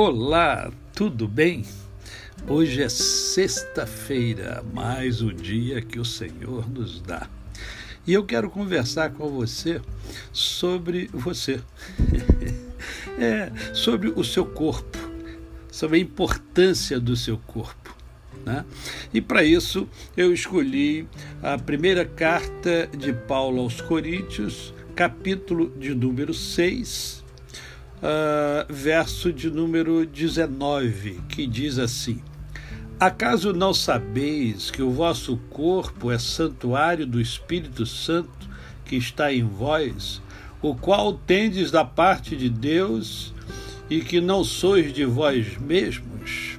Olá, tudo bem? Hoje é sexta-feira, mais um dia que o Senhor nos dá. E eu quero conversar com você sobre você. é, sobre o seu corpo, sobre a importância do seu corpo. Né? E para isso eu escolhi a primeira carta de Paulo aos Coríntios, capítulo de número 6, uh, verso de número 19, que diz assim: Acaso não sabeis que o vosso corpo é santuário do Espírito Santo que está em vós, o qual tendes da parte de Deus e que não sois de vós mesmos?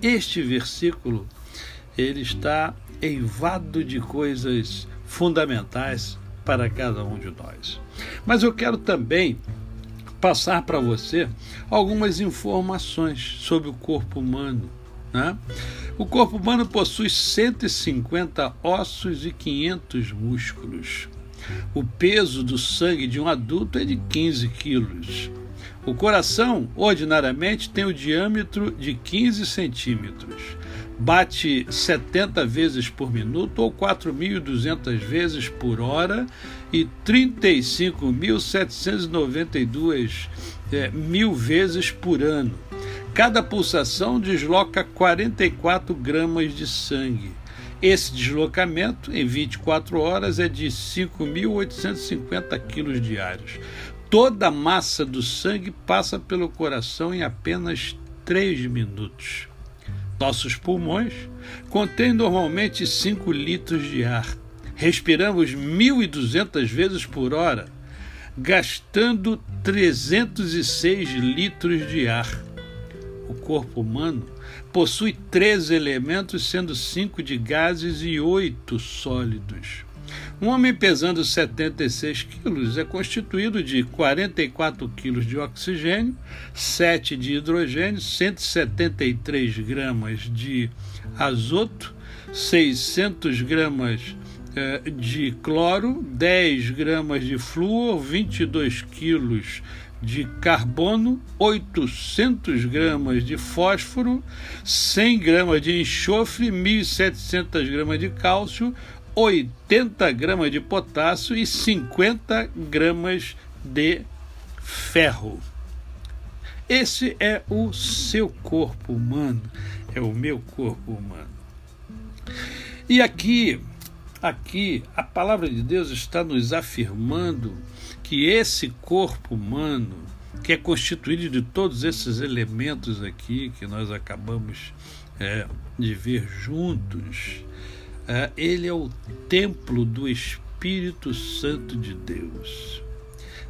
Este versículo ele está eivado de coisas fundamentais para cada um de nós. Mas eu quero também passar para você algumas informações sobre o corpo humano. Né? O corpo humano possui 150 ossos e 500 músculos. O peso do sangue de um adulto é de 15 quilos. O coração, ordinariamente, tem o diâmetro de 15 centímetros. Bate 70 vezes por minuto ou 4.200 vezes por hora e 35.792 é, mil vezes por ano. Cada pulsação desloca 44 gramas de sangue. Esse deslocamento, em 24 horas, é de 5.850 quilos diários. Toda a massa do sangue passa pelo coração em apenas 3 minutos. Nossos pulmões contêm normalmente 5 litros de ar respiramos 1.200 vezes por hora, gastando 306 litros de ar. O corpo humano possui três elementos, sendo cinco de gases e oito sólidos. Um homem pesando 76 quilos é constituído de 44 quilos de oxigênio, 7 de hidrogênio, 173 gramas de azoto, 600 gramas é, de cloro, 10 gramas de flúor, 22 quilos de carbono, 800 gramas de fósforo, 100 gramas de enxofre, 1.700 gramas de cálcio, 80 gramas de potássio e 50 gramas de ferro. Esse é o seu corpo humano, é o meu corpo humano. E aqui Aqui, a palavra de Deus está nos afirmando que esse corpo humano, que é constituído de todos esses elementos aqui que nós acabamos é, de ver juntos, ele é o templo do Espírito Santo de Deus.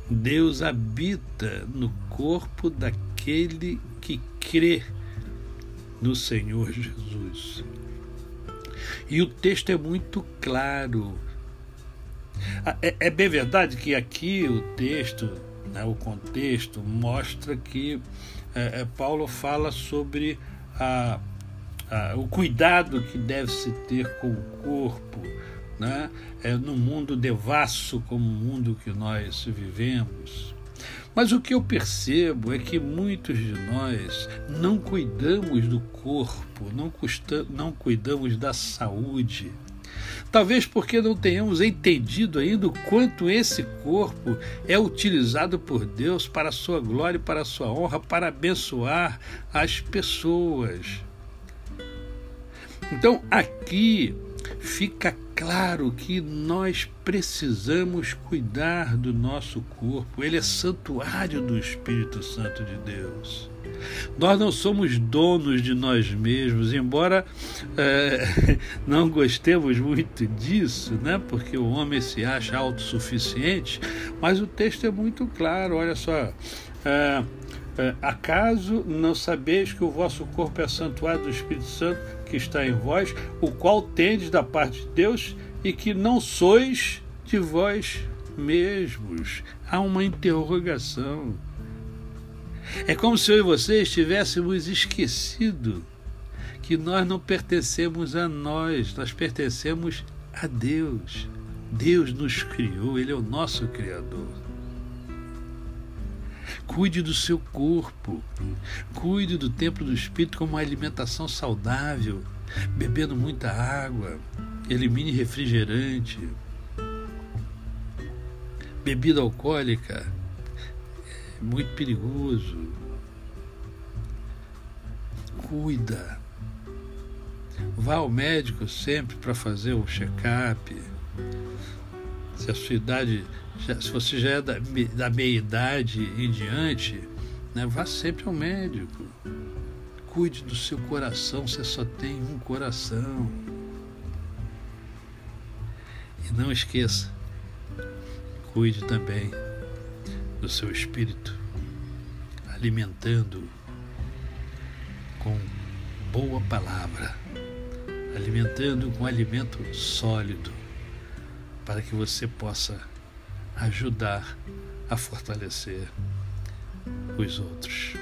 Deus habita no corpo daquele que crê no Senhor Jesus. E o texto é muito claro. Ah, é, é bem verdade que aqui o texto, né, o contexto, mostra que é, Paulo fala sobre a, a, o cuidado que deve se ter com o corpo, né, é, no mundo devasso como o mundo que nós vivemos. Mas o que eu percebo é que muitos de nós não cuidamos do corpo, não, custa, não cuidamos da saúde. Talvez porque não tenhamos entendido ainda o quanto esse corpo é utilizado por Deus para a sua glória e para a sua honra, para abençoar as pessoas. Então, aqui fica claro que nós precisamos cuidar do nosso corpo. Ele é santuário do Espírito Santo de Deus. Nós não somos donos de nós mesmos, embora é, não gostemos muito disso, né? porque o homem se acha autossuficiente, mas o texto é muito claro. Olha só. É, acaso não sabeis que o vosso corpo é santuário do Espírito Santo que está em vós, o qual tendes da parte de Deus e que não sois de vós mesmos? Há uma interrogação. É como se eu e você estivéssemos esquecido que nós não pertencemos a nós, nós pertencemos a Deus. Deus nos criou, Ele é o nosso Criador. Cuide do seu corpo. Cuide do templo do espírito com uma alimentação saudável, bebendo muita água. Elimine refrigerante. Bebida alcoólica é muito perigoso. Cuida. Vá ao médico sempre para fazer o check-up. Se a sua idade, se você já é da, da meia idade em diante, né, vá sempre ao médico. Cuide do seu coração, você só tem um coração. E não esqueça, cuide também do seu espírito, alimentando com boa palavra, alimentando com alimento sólido, para que você possa ajudar a fortalecer os outros.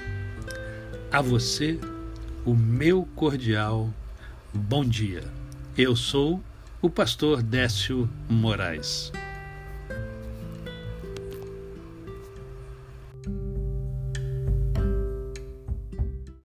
A você, o meu cordial bom dia. Eu sou o pastor Décio Moraes.